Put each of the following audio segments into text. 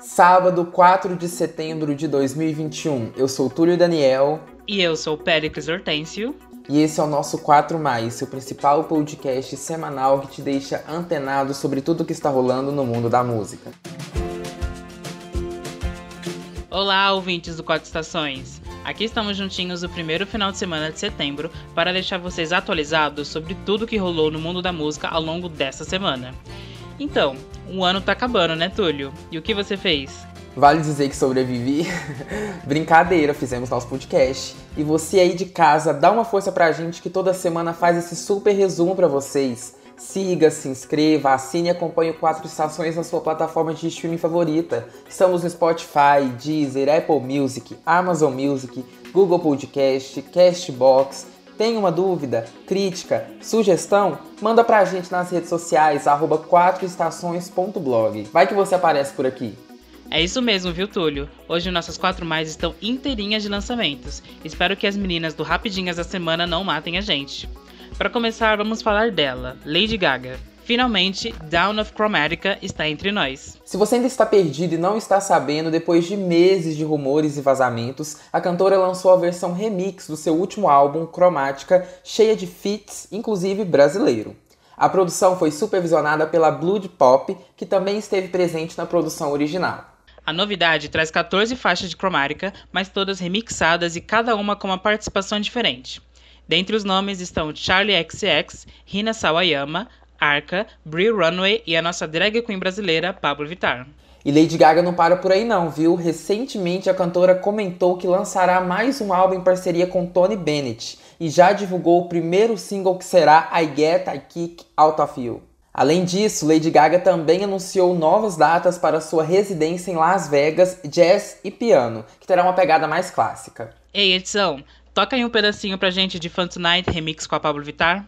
Sábado, 4 de setembro de 2021. Eu sou Túlio Daniel. E eu sou Péricles Hortêncio. E esse é o nosso 4 Mais, seu principal podcast semanal que te deixa antenado sobre tudo que está rolando no mundo da música. Olá, ouvintes do Quatro Estações. Aqui estamos juntinhos no primeiro final de semana de setembro para deixar vocês atualizados sobre tudo que rolou no mundo da música ao longo dessa semana. Então, o ano tá acabando, né, Túlio? E o que você fez? Vale dizer que sobrevivi? Brincadeira, fizemos nosso podcast. E você aí de casa, dá uma força pra gente que toda semana faz esse super resumo para vocês. Siga, se inscreva, assine e acompanhe o Quatro Estações na sua plataforma de streaming favorita. Estamos no Spotify, Deezer, Apple Music, Amazon Music, Google Podcast, Castbox tem uma dúvida, crítica, sugestão? Manda pra gente nas redes sociais, arroba 4estações.blog. Vai que você aparece por aqui. É isso mesmo, viu, Túlio? Hoje nossas quatro mais estão inteirinhas de lançamentos. Espero que as meninas do Rapidinhas da semana não matem a gente. Para começar, vamos falar dela, Lady Gaga. Finalmente, Down of Chromatica está entre nós. Se você ainda está perdido e não está sabendo, depois de meses de rumores e vazamentos, a cantora lançou a versão remix do seu último álbum, Chromatica, cheia de feats, inclusive brasileiro. A produção foi supervisionada pela Blood Pop, que também esteve presente na produção original. A novidade traz 14 faixas de cromática, mas todas remixadas e cada uma com uma participação diferente. Dentre os nomes estão Charlie XX, Rina Sawayama, Arca, Brie Runway e a nossa drag queen brasileira, Pablo Vittar. E Lady Gaga não para por aí não, viu? Recentemente a cantora comentou que lançará mais um álbum em parceria com Tony Bennett e já divulgou o primeiro single que será I Get I Kick Out of You. Além disso, Lady Gaga também anunciou novas datas para sua residência em Las Vegas, jazz e piano, que terá uma pegada mais clássica. Ei, edição, toca aí um pedacinho pra gente de Fun Tonight remix com a Pablo Vittar.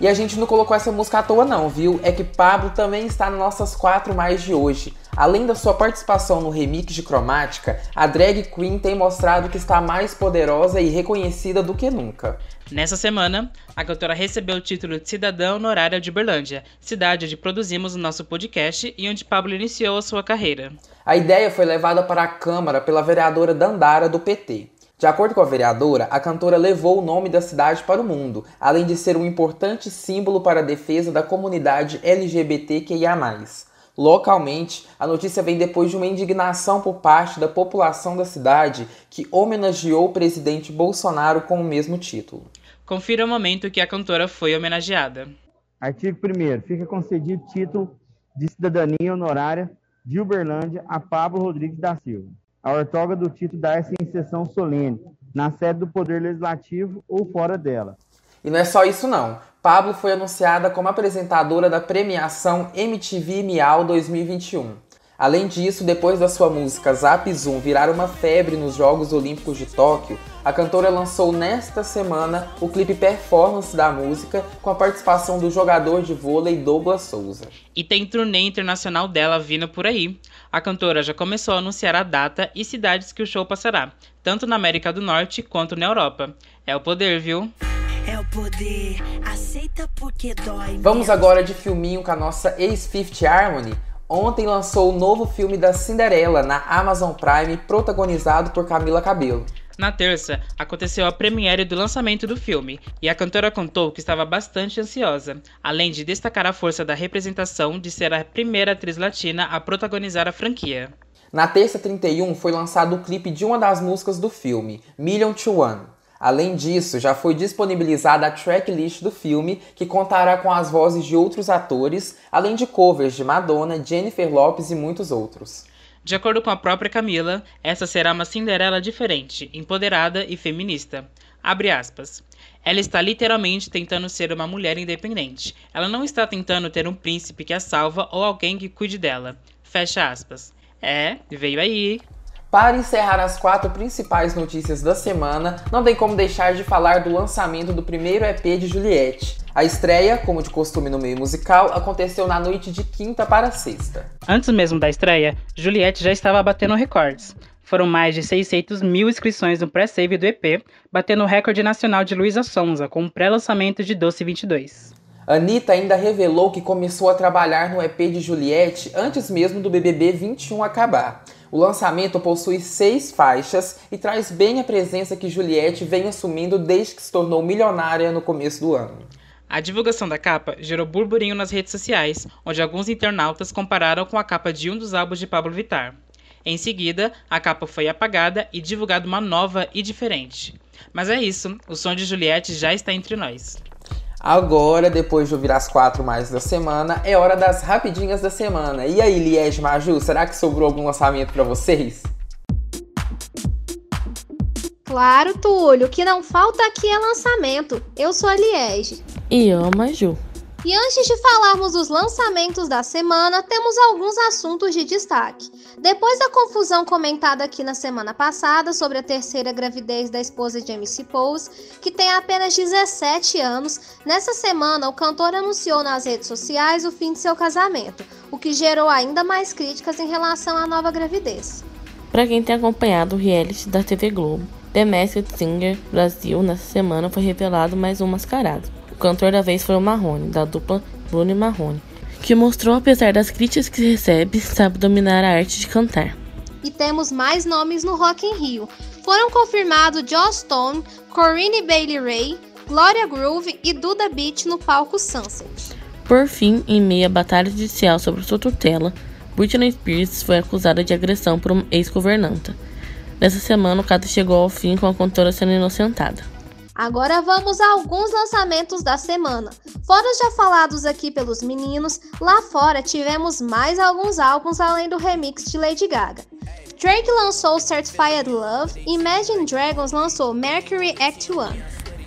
E a gente não colocou essa música à toa não, viu? É que Pablo também está nas nossas quatro mais de hoje. Além da sua participação no remix de Cromática, a drag queen tem mostrado que está mais poderosa e reconhecida do que nunca. Nessa semana, a cantora recebeu o título de cidadã honorária de Uberlândia, cidade onde produzimos o nosso podcast e onde Pablo iniciou a sua carreira. A ideia foi levada para a Câmara pela vereadora Dandara do PT. De acordo com a vereadora, a cantora levou o nome da cidade para o mundo, além de ser um importante símbolo para a defesa da comunidade LGBTQIA. Localmente, a notícia vem depois de uma indignação por parte da população da cidade que homenageou o presidente Bolsonaro com o mesmo título. Confira o momento que a cantora foi homenageada. Artigo 1. Fica concedido título de cidadania honorária de Uberlândia a Pablo Rodrigues da Silva a ortoga do título dar-se em sessão solene, na sede do Poder Legislativo ou fora dela. E não é só isso não. Pablo foi anunciada como apresentadora da premiação MTV Miau 2021. Além disso, depois da sua música Zap Zoom virar uma febre nos Jogos Olímpicos de Tóquio, a cantora lançou nesta semana o clipe performance da música com a participação do jogador de vôlei Douglas Souza. E tem turnê internacional dela vindo por aí. A cantora já começou a anunciar a data e cidades que o show passará, tanto na América do Norte quanto na Europa. É o poder, viu? É o poder, aceita porque dói. Vamos agora de filminho com a nossa ex-Fifth Harmony. Ontem lançou o novo filme da Cinderela na Amazon Prime, protagonizado por Camila Cabello. Na terça, aconteceu a premiere do lançamento do filme, e a cantora contou que estava bastante ansiosa, além de destacar a força da representação de ser a primeira atriz latina a protagonizar a franquia. Na terça 31 foi lançado o clipe de uma das músicas do filme, Million to One. Além disso, já foi disponibilizada a tracklist do filme, que contará com as vozes de outros atores, além de covers de Madonna, Jennifer Lopez e muitos outros. De acordo com a própria Camila, essa será uma Cinderela diferente, empoderada e feminista. Abre aspas. Ela está literalmente tentando ser uma mulher independente. Ela não está tentando ter um príncipe que a salva ou alguém que cuide dela. Fecha aspas. É, veio aí. Para encerrar as quatro principais notícias da semana, não tem como deixar de falar do lançamento do primeiro EP de Juliette. A estreia, como de costume no meio musical, aconteceu na noite de quinta para sexta. Antes mesmo da estreia, Juliette já estava batendo recordes. Foram mais de 600 mil inscrições no pré-save do EP, batendo o recorde nacional de Luísa Sonza, com o pré-lançamento de Doce 22. Anitta ainda revelou que começou a trabalhar no EP de Juliette antes mesmo do BBB 21 acabar. O lançamento possui seis faixas e traz bem a presença que Juliette vem assumindo desde que se tornou milionária no começo do ano. A divulgação da capa gerou burburinho nas redes sociais, onde alguns internautas compararam com a capa de um dos álbuns de Pablo Vittar. Em seguida, a capa foi apagada e divulgada uma nova e diferente. Mas é isso, o som de Juliette já está entre nós. Agora, depois de ouvir as quatro mais da semana, é hora das rapidinhas da semana. E aí, Liege Maju, será que sobrou algum lançamento para vocês? Claro, Túlio, o que não falta aqui é lançamento. Eu sou a Liege. E eu, a Maju. E antes de falarmos dos lançamentos da semana, temos alguns assuntos de destaque. Depois da confusão comentada aqui na semana passada sobre a terceira gravidez da esposa de MC Pose, que tem apenas 17 anos, nessa semana o cantor anunciou nas redes sociais o fim de seu casamento, o que gerou ainda mais críticas em relação à nova gravidez. Para quem tem acompanhado o reality da TV Globo, The Masked Singer Brasil, nessa semana foi revelado mais um mascarado. O cantor da vez foi o Marrone, da dupla Bruno e Marrone, que mostrou, apesar das críticas que recebe, sabe dominar a arte de cantar. E temos mais nomes no Rock in Rio. Foram confirmados Joss Stone, Corinne Bailey Ray, Gloria Groove e Duda Beat no palco Sunset. Por fim, em meio à batalha judicial sobre sua tutela, Britney Spears foi acusada de agressão por uma ex-governanta. Nessa semana, o caso chegou ao fim com a cantora sendo inocentada. Agora vamos a alguns lançamentos da semana. Fora já falados aqui pelos meninos, lá fora tivemos mais alguns álbuns além do remix de Lady Gaga. Drake lançou Certified Love e Imagine Dragons lançou Mercury Act 1.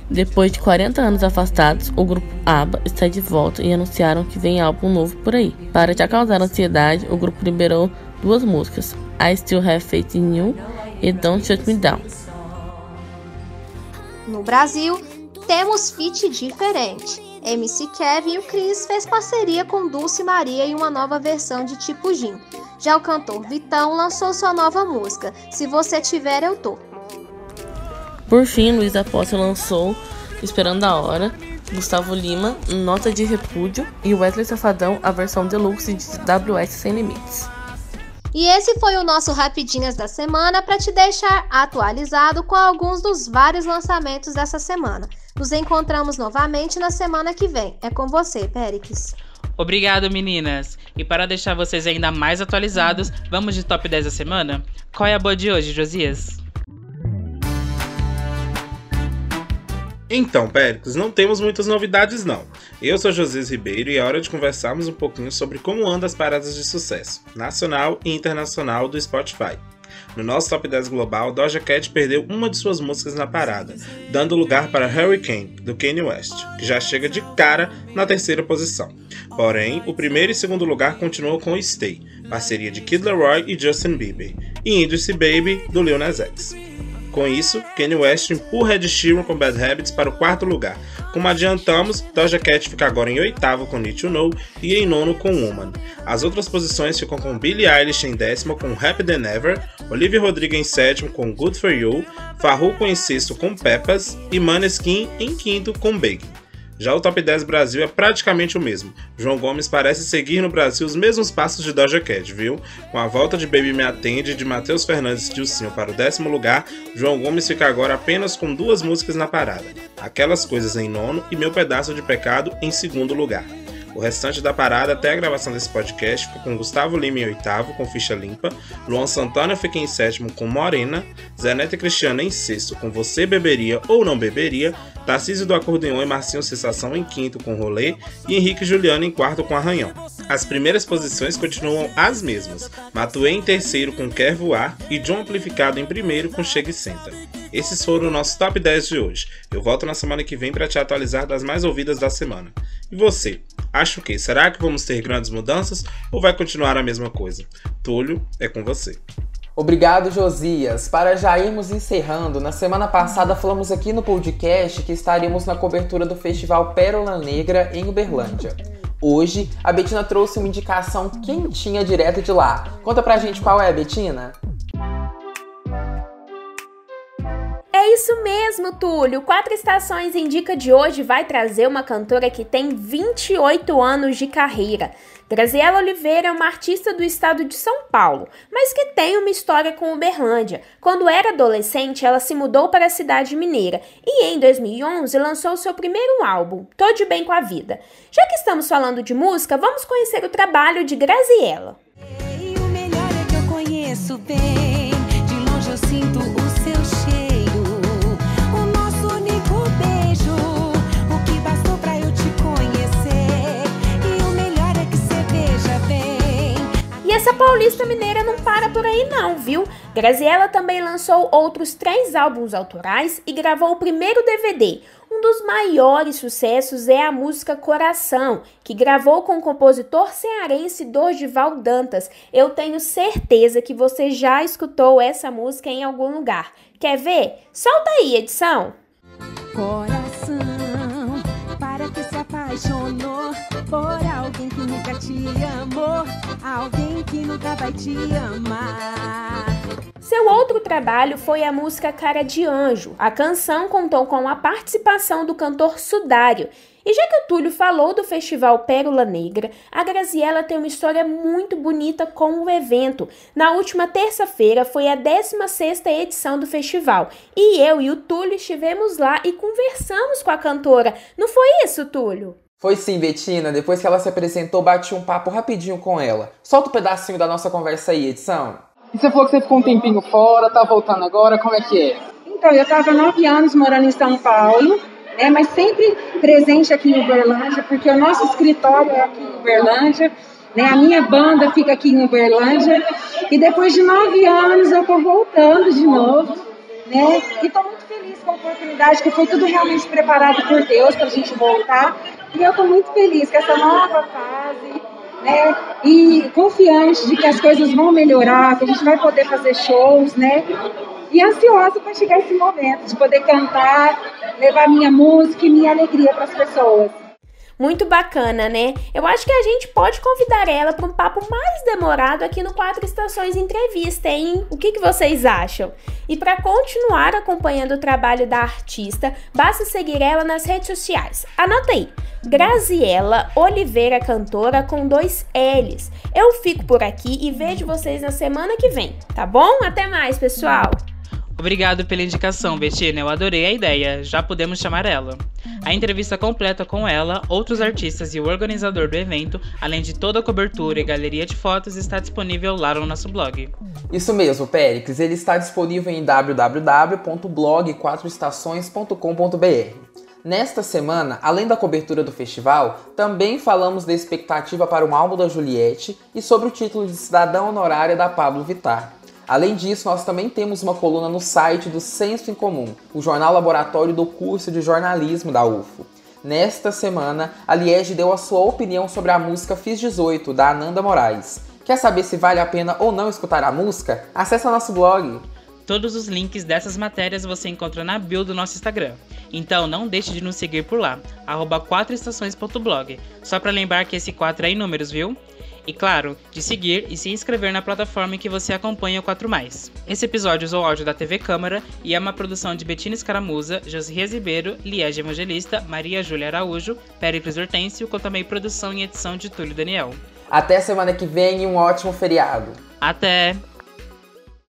Depois de 40 anos afastados, o grupo ABBA está de volta e anunciaram que vem álbum novo por aí. Para te causar ansiedade, o grupo liberou duas músicas, I Still Have Faith in You e Don't Shut Me Down. No Brasil, temos feat diferente. MC Kevin e o Chris fez parceria com Dulce Maria em uma nova versão de Tipo Gin. Já o cantor Vitão lançou sua nova música, Se Você Tiver Eu Tô. Por fim, Luiz Aposta lançou Esperando a Hora, Gustavo Lima, Nota de Repúdio e Wesley Safadão, a versão deluxe de WS Sem Limites. E esse foi o nosso Rapidinhas da semana para te deixar atualizado com alguns dos vários lançamentos dessa semana. Nos encontramos novamente na semana que vem. É com você, Péricles. Obrigado, meninas! E para deixar vocês ainda mais atualizados, vamos de top 10 da semana? Qual é a boa de hoje, Josias? Então, Péricles, não temos muitas novidades não. Eu sou José Ribeiro e é hora de conversarmos um pouquinho sobre como andam as paradas de sucesso, nacional e internacional do Spotify. No nosso top 10 global, Doja Cat perdeu uma de suas músicas na parada, dando lugar para Hurricane, do Kanye West, que já chega de cara na terceira posição. Porém, o primeiro e segundo lugar continuou com Stay, parceria de Kid Laroi e Justin Bieber, e Industry Baby, do Lil Nas X. Com isso, Kanye West empurra Ed Sheeran com Bad Habits para o quarto lugar. Como adiantamos, Doja Cat fica agora em oitavo com Need to Know e em nono com Woman. As outras posições ficam com Billie Eilish em décimo com Happy Than Ever, Olivia Rodrigo em sétimo com Good For You, Farruko em sexto com Pepas e Maneskin em quinto com Big. Já o top 10 Brasil é praticamente o mesmo. João Gomes parece seguir no Brasil os mesmos passos de Doja Cat, viu? Com a volta de Baby Me Atende de Matheus Fernandes de Dilcinho para o décimo lugar, João Gomes fica agora apenas com duas músicas na parada. Aquelas Coisas em nono e Meu Pedaço de Pecado em segundo lugar. O restante da parada até a gravação desse podcast fica com Gustavo Lima em oitavo, com ficha limpa, Luan Santana fica em sétimo com Morena, Zenete Cristiana em sexto com Você Beberia ou Não Beberia, Tarcísio do Acordeon e Marcinho Sensação em quinto com Rolê e Henrique Juliano em quarto com Arranhão. As primeiras posições continuam as mesmas, Matuê em terceiro com Quer Voar e John Amplificado em primeiro com Chega e Senta. Esses foram os nossos top 10 de hoje. Eu volto na semana que vem para te atualizar das mais ouvidas da semana. E você? Acha o que? Será que vamos ter grandes mudanças ou vai continuar a mesma coisa? Túlio, é com você. Obrigado, Josias. Para já irmos encerrando, na semana passada falamos aqui no podcast que estaríamos na cobertura do Festival Pérola Negra em Uberlândia. Hoje, a Betina trouxe uma indicação quentinha direto de lá. Conta pra gente qual é, Betina? É isso mesmo, Túlio. Quatro Estações Indica de hoje vai trazer uma cantora que tem 28 anos de carreira. Graziela Oliveira é uma artista do estado de São Paulo, mas que tem uma história com Uberlândia. Quando era adolescente, ela se mudou para a cidade mineira e em 2011 lançou seu primeiro álbum, Tô de Bem com a Vida. Já que estamos falando de música, vamos conhecer o trabalho de Graziela. Viu? Graziella também lançou outros três álbuns autorais e gravou o primeiro DVD. Um dos maiores sucessos é a música Coração, que gravou com o compositor cearense Dorival Dantas. Eu tenho certeza que você já escutou essa música em algum lugar. Quer ver? Solta aí, edição! Coração, para que se apaixonou por alguém que nunca te amou, alguém que nunca vai te amar. Seu outro trabalho foi a música Cara de Anjo. A canção contou com a participação do cantor Sudário. E já que o Túlio falou do festival Pérola Negra, a Graziella tem uma história muito bonita com o evento. Na última terça-feira foi a 16ª edição do festival. E eu e o Túlio estivemos lá e conversamos com a cantora. Não foi isso, Túlio? Foi sim, Betina. Depois que ela se apresentou, bati um papo rapidinho com ela. Solta um pedacinho da nossa conversa aí, edição. E você falou que você ficou um tempinho fora, tá voltando agora, como é que é? Então, eu estava nove anos morando em São Paulo, né, mas sempre presente aqui em Uberlândia, porque o nosso escritório é aqui em Uberlândia, né, a minha banda fica aqui em Uberlândia, e depois de nove anos eu estou voltando de novo, né, e estou muito feliz com a oportunidade, que foi tudo realmente preparado por Deus para a gente voltar, e eu estou muito feliz com essa nova fase, né? E confiante de que as coisas vão melhorar, que a gente vai poder fazer shows, né? E ansiosa para chegar esse momento, de poder cantar, levar minha música e minha alegria para as pessoas. Muito bacana, né? Eu acho que a gente pode convidar ela para um papo mais demorado aqui no Quatro Estações Entrevista, hein? O que, que vocês acham? E para continuar acompanhando o trabalho da artista, basta seguir ela nas redes sociais. Anota aí: Graziela Oliveira Cantora com dois L's. Eu fico por aqui e vejo vocês na semana que vem, tá bom? Até mais, pessoal! Obrigado pela indicação, Bettina. Eu adorei a ideia. Já podemos chamar ela. A entrevista completa com ela, outros artistas e o organizador do evento, além de toda a cobertura e galeria de fotos, está disponível lá no nosso blog. Isso mesmo, Péricles. Ele está disponível em www.blog4estações.com.br. Nesta semana, além da cobertura do festival, também falamos da expectativa para o álbum da Juliette e sobre o título de cidadã honorária da Pablo Vittar. Além disso, nós também temos uma coluna no site do Senso em Comum, o jornal laboratório do curso de jornalismo da UFO. Nesta semana, a Liege deu a sua opinião sobre a música Fiz 18, da Ananda Moraes. Quer saber se vale a pena ou não escutar a música? Acesse nosso blog. Todos os links dessas matérias você encontra na bio do nosso Instagram. Então não deixe de nos seguir por lá, arroba 4estações.blog. Só para lembrar que esse 4 é em números, viu? E claro, de seguir e se inscrever na plataforma em que você acompanha o 4 Mais. Esse episódio usou áudio da TV Câmara e é uma produção de Betina Escaramuza, Josias Ribeiro, Liege Evangelista, Maria Júlia Araújo, Péricles Hortêncio, com também produção e edição de Túlio Daniel. Até semana que vem e um ótimo feriado. Até!